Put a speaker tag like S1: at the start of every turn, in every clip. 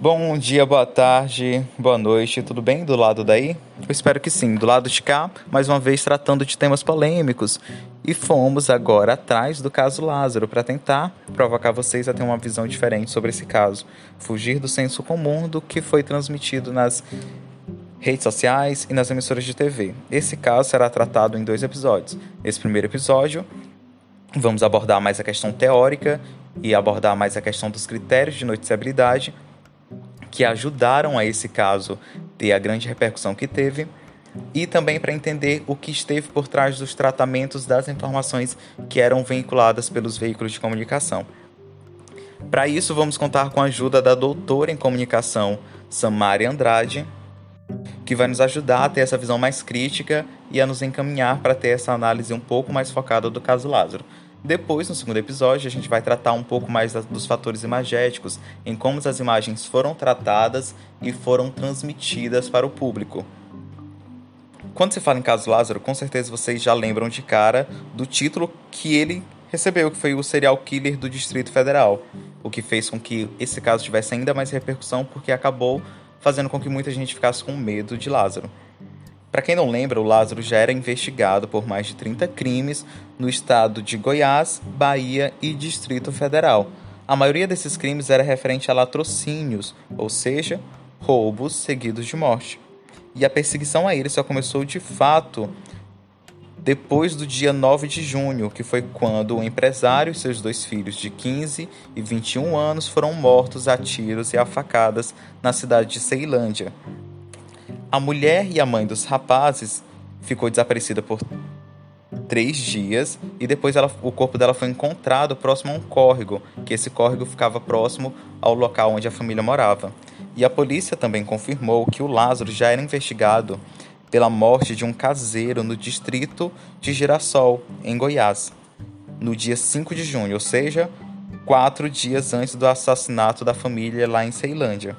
S1: Bom dia, boa tarde, boa noite, tudo bem do lado daí? Eu espero que sim. Do lado de cá, mais uma vez tratando de temas polêmicos. E fomos agora atrás do caso Lázaro para tentar provocar vocês a ter uma visão diferente sobre esse caso. Fugir do senso comum do que foi transmitido nas redes sociais e nas emissoras de TV. Esse caso será tratado em dois episódios. Esse primeiro episódio, vamos abordar mais a questão teórica e abordar mais a questão dos critérios de noticiabilidade que ajudaram a esse caso ter a grande repercussão que teve e também para entender o que esteve por trás dos tratamentos das informações que eram veiculadas pelos veículos de comunicação. Para isso, vamos contar com a ajuda da doutora em comunicação Samari Andrade, que vai nos ajudar a ter essa visão mais crítica e a nos encaminhar para ter essa análise um pouco mais focada do caso Lázaro. Depois, no segundo episódio, a gente vai tratar um pouco mais dos fatores imagéticos, em como as imagens foram tratadas e foram transmitidas para o público. Quando se fala em caso Lázaro, com certeza vocês já lembram de cara do título que ele recebeu, que foi o serial killer do Distrito Federal, o que fez com que esse caso tivesse ainda mais repercussão, porque acabou fazendo com que muita gente ficasse com medo de Lázaro. Para quem não lembra, o Lázaro já era investigado por mais de 30 crimes no estado de Goiás, Bahia e Distrito Federal. A maioria desses crimes era referente a latrocínios, ou seja, roubos seguidos de morte. E a perseguição a ele só começou de fato depois do dia 9 de junho, que foi quando o empresário e seus dois filhos de 15 e 21 anos foram mortos a tiros e a facadas na cidade de Ceilândia, a mulher e a mãe dos rapazes ficou desaparecida por três dias e depois ela, o corpo dela foi encontrado próximo a um córrego, que esse córrego ficava próximo ao local onde a família morava. E a polícia também confirmou que o Lázaro já era investigado pela morte de um caseiro no distrito de Girassol, em Goiás, no dia 5 de junho, ou seja, quatro dias antes do assassinato da família lá em Ceilândia.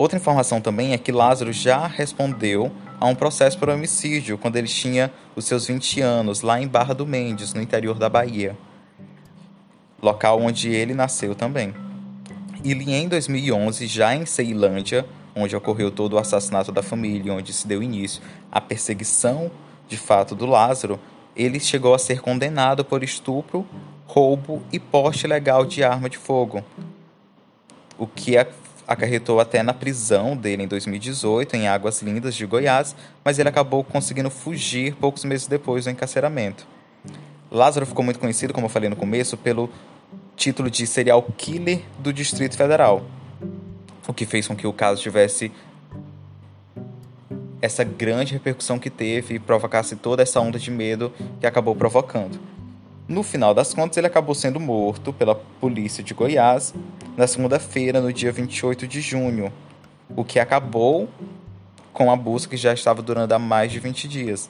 S1: Outra informação também é que Lázaro já respondeu a um processo por homicídio quando ele tinha os seus 20 anos, lá em Barra do Mendes, no interior da Bahia, local onde ele nasceu também. E em 2011, já em Ceilândia, onde ocorreu todo o assassinato da família, onde se deu início à perseguição de fato do Lázaro, ele chegou a ser condenado por estupro, roubo e porte ilegal de arma de fogo, o que é acarretou até na prisão dele em 2018 em Águas Lindas de Goiás, mas ele acabou conseguindo fugir poucos meses depois do encarceramento. Lázaro ficou muito conhecido, como eu falei no começo, pelo título de serial killer do Distrito Federal, o que fez com que o caso tivesse essa grande repercussão que teve e provocasse toda essa onda de medo que acabou provocando. No final das contas, ele acabou sendo morto pela polícia de Goiás na segunda-feira, no dia 28 de junho, o que acabou com a busca que já estava durando há mais de 20 dias.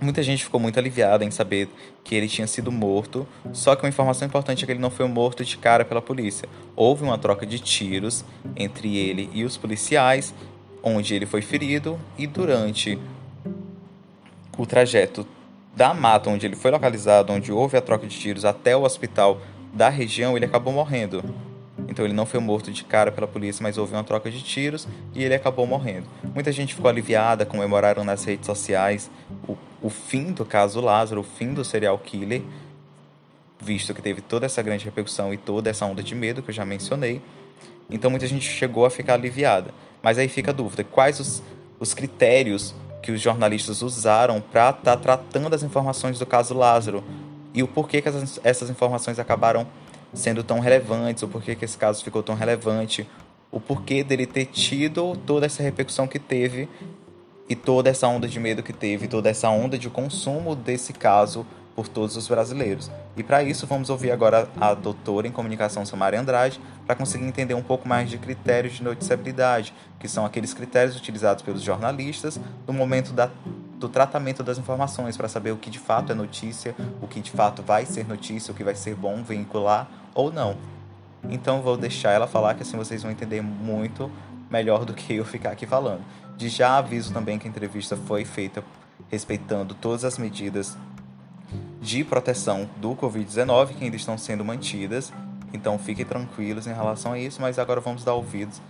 S1: Muita gente ficou muito aliviada em saber que ele tinha sido morto, só que uma informação importante é que ele não foi morto de cara pela polícia. Houve uma troca de tiros entre ele e os policiais, onde ele foi ferido e durante o trajeto da mata onde ele foi localizado, onde houve a troca de tiros, até o hospital da região, ele acabou morrendo. Então ele não foi morto de cara pela polícia, mas houve uma troca de tiros e ele acabou morrendo. Muita gente ficou aliviada, comemoraram nas redes sociais o, o fim do caso Lázaro, o fim do serial killer, visto que teve toda essa grande repercussão e toda essa onda de medo que eu já mencionei. Então muita gente chegou a ficar aliviada. Mas aí fica a dúvida: quais os, os critérios que os jornalistas usaram para estar tá tratando as informações do caso Lázaro e o porquê que essas, essas informações acabaram sendo tão relevantes, o porquê que esse caso ficou tão relevante, o porquê dele ter tido toda essa repercussão que teve e toda essa onda de medo que teve, toda essa onda de consumo desse caso por todos os brasileiros. E para isso vamos ouvir agora a doutora em comunicação Samara Andrade para conseguir entender um pouco mais de critérios de noticiabilidade, que são aqueles critérios utilizados pelos jornalistas no momento da, do tratamento das informações para saber o que de fato é notícia, o que de fato vai ser notícia, o que vai ser bom vincular ou não. Então vou deixar ela falar que assim vocês vão entender muito melhor do que eu ficar aqui falando. De já aviso também que a entrevista foi feita respeitando todas as medidas de proteção do Covid-19 que ainda estão sendo mantidas Então fiquem tranquilos em relação a isso, mas agora vamos dar ouvidos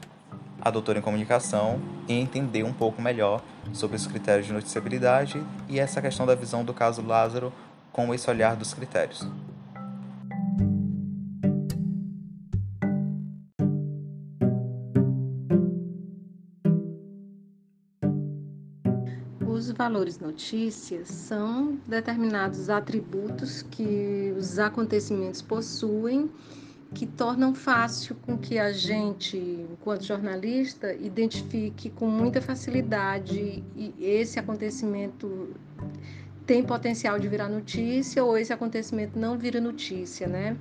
S1: à doutora em comunicação e entender um pouco melhor sobre os critérios de noticiabilidade e essa questão da visão do caso Lázaro com esse olhar dos critérios.
S2: Os valores notícias são determinados atributos que os acontecimentos possuem que tornam fácil com que a gente, enquanto jornalista, identifique com muita facilidade esse acontecimento tem potencial de virar notícia ou esse acontecimento não vira notícia, né?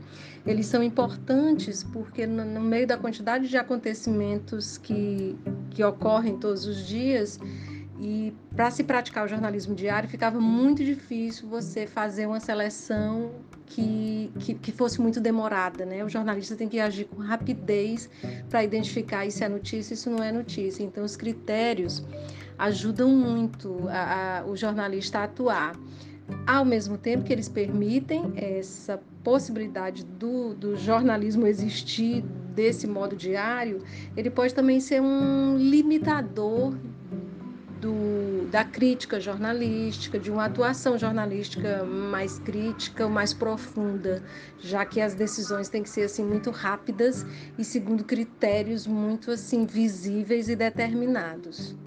S2: Eles são importantes porque no meio da quantidade de acontecimentos que, que ocorrem todos os dias, e para se praticar o jornalismo diário, ficava muito difícil você fazer uma seleção que, que, que, fosse muito demorada. Né? O jornalista tem que agir com rapidez para identificar isso é notícia, isso não é notícia. Então, os critérios ajudam muito a, a, o jornalista a atuar. Ao mesmo tempo que eles permitem essa possibilidade do, do jornalismo existir desse modo diário, ele pode também ser um limitador do, da crítica jornalística, de uma atuação jornalística mais crítica, mais profunda, já que as decisões têm que ser assim muito rápidas e segundo critérios muito assim visíveis e determinados.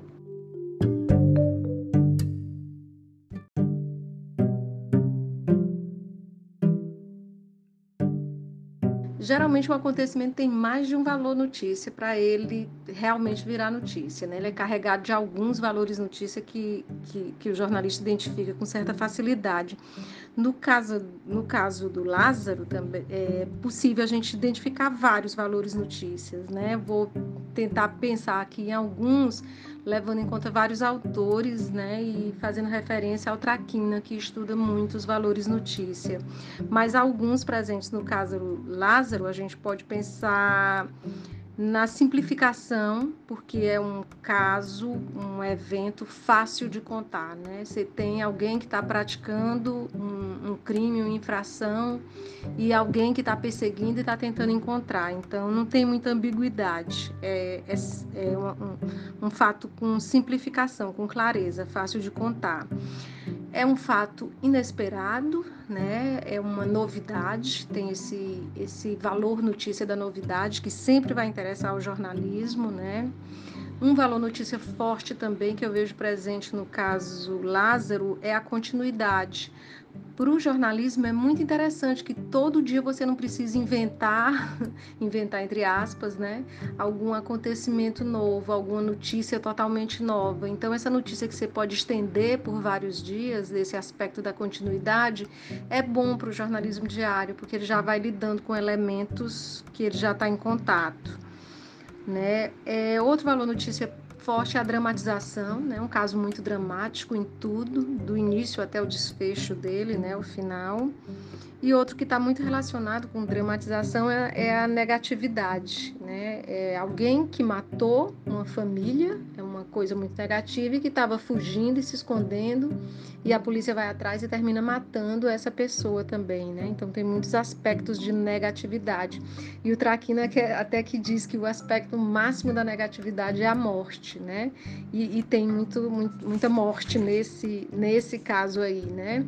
S2: Geralmente um acontecimento tem mais de um valor notícia para ele realmente virar notícia. Né? Ele é carregado de alguns valores notícia que, que, que o jornalista identifica com certa facilidade. No caso, no caso do Lázaro, também é possível a gente identificar vários valores notícias. Né? Vou tentar pensar aqui em alguns levando em conta vários autores, né, e fazendo referência ao Traquina, que estuda muito os valores notícia. Mas alguns presentes no caso Lázaro, a gente pode pensar na simplificação, porque é um caso, um evento fácil de contar, né? Você tem alguém que está praticando um, um, crime, uma infração, e alguém que está perseguindo e está tentando encontrar. Então, não tem muita ambiguidade. É, é, é um, um fato com simplificação, com clareza, fácil de contar. É um fato inesperado, né? É uma novidade, tem esse, esse valor notícia da novidade que sempre vai interessar o jornalismo, né? Um valor notícia forte também que eu vejo presente no caso Lázaro é a continuidade. Para o jornalismo é muito interessante que todo dia você não precisa inventar, inventar entre aspas, né, algum acontecimento novo, alguma notícia totalmente nova. Então essa notícia que você pode estender por vários dias, desse aspecto da continuidade, é bom para o jornalismo diário, porque ele já vai lidando com elementos que ele já está em contato. Né? É, outro valor notícia forte é a dramatização, né? um caso muito dramático em tudo, do início até o desfecho dele, né? o final. E outro que está muito relacionado com dramatização é, é, a negatividade. Né? É alguém que matou uma família, é coisa muito negativa, e que estava fugindo e se escondendo, e a polícia vai atrás e termina matando essa pessoa também. Né? Então tem muitos aspectos de negatividade. E o Traquina até que diz que o aspecto máximo da negatividade é a morte. Né? E, e tem muito, muito, muita morte nesse, nesse caso aí. Né?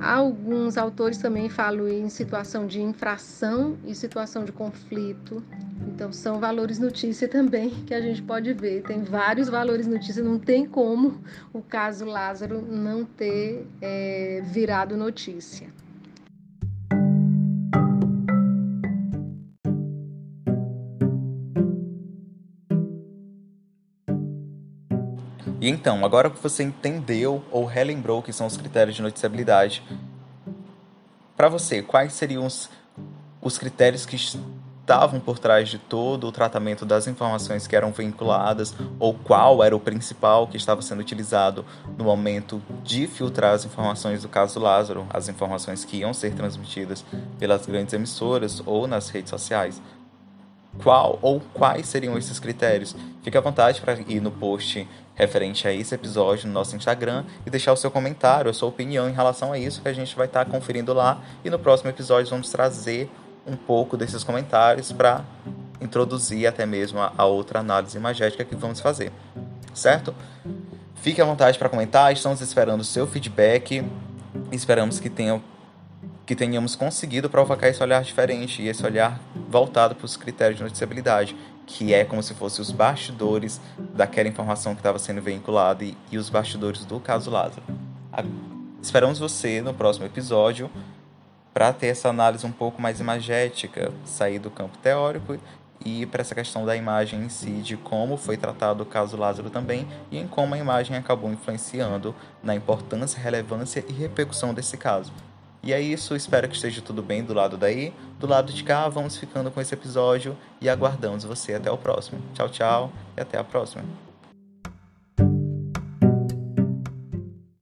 S2: Alguns autores também falam em situação de infração e situação de conflito. Então, são valores notícia também que a gente pode ver. Tem vários valores notícia, não tem como o caso Lázaro não ter é, virado notícia.
S1: E então, agora que você entendeu ou relembrou que são os critérios de noticiabilidade, para você, quais seriam os, os critérios que estavam por trás de todo o tratamento das informações que eram vinculadas, ou qual era o principal que estava sendo utilizado no momento de filtrar as informações do caso Lázaro, as informações que iam ser transmitidas pelas grandes emissoras ou nas redes sociais? Qual ou quais seriam esses critérios? Fique à vontade para ir no post referente a esse episódio no nosso Instagram e deixar o seu comentário, a sua opinião em relação a isso que a gente vai estar tá conferindo lá e no próximo episódio vamos trazer um pouco desses comentários para introduzir até mesmo a, outra análise imagética que vamos fazer, certo? Fique à vontade para comentar, estamos esperando o seu feedback. Esperamos que, que tenhamos conseguido provocar esse olhar diferente e esse olhar voltado para os critérios de noticiabilidade, que é como se fossem os bastidores daquela informação que estava sendo veiculada e, e os bastidores do caso Lázaro. A, esperamos você no próximo episódio para ter essa análise um pouco mais imagética, sair do campo teórico e para essa questão da imagem em si, de como foi tratado o caso Lázaro também e em como a imagem acabou influenciando na importância, relevância e repercussão desse caso. E é isso, espero que esteja tudo bem do lado daí. Do lado de cá, vamos ficando com esse episódio e aguardamos você até o próximo. Tchau, tchau e até a próxima.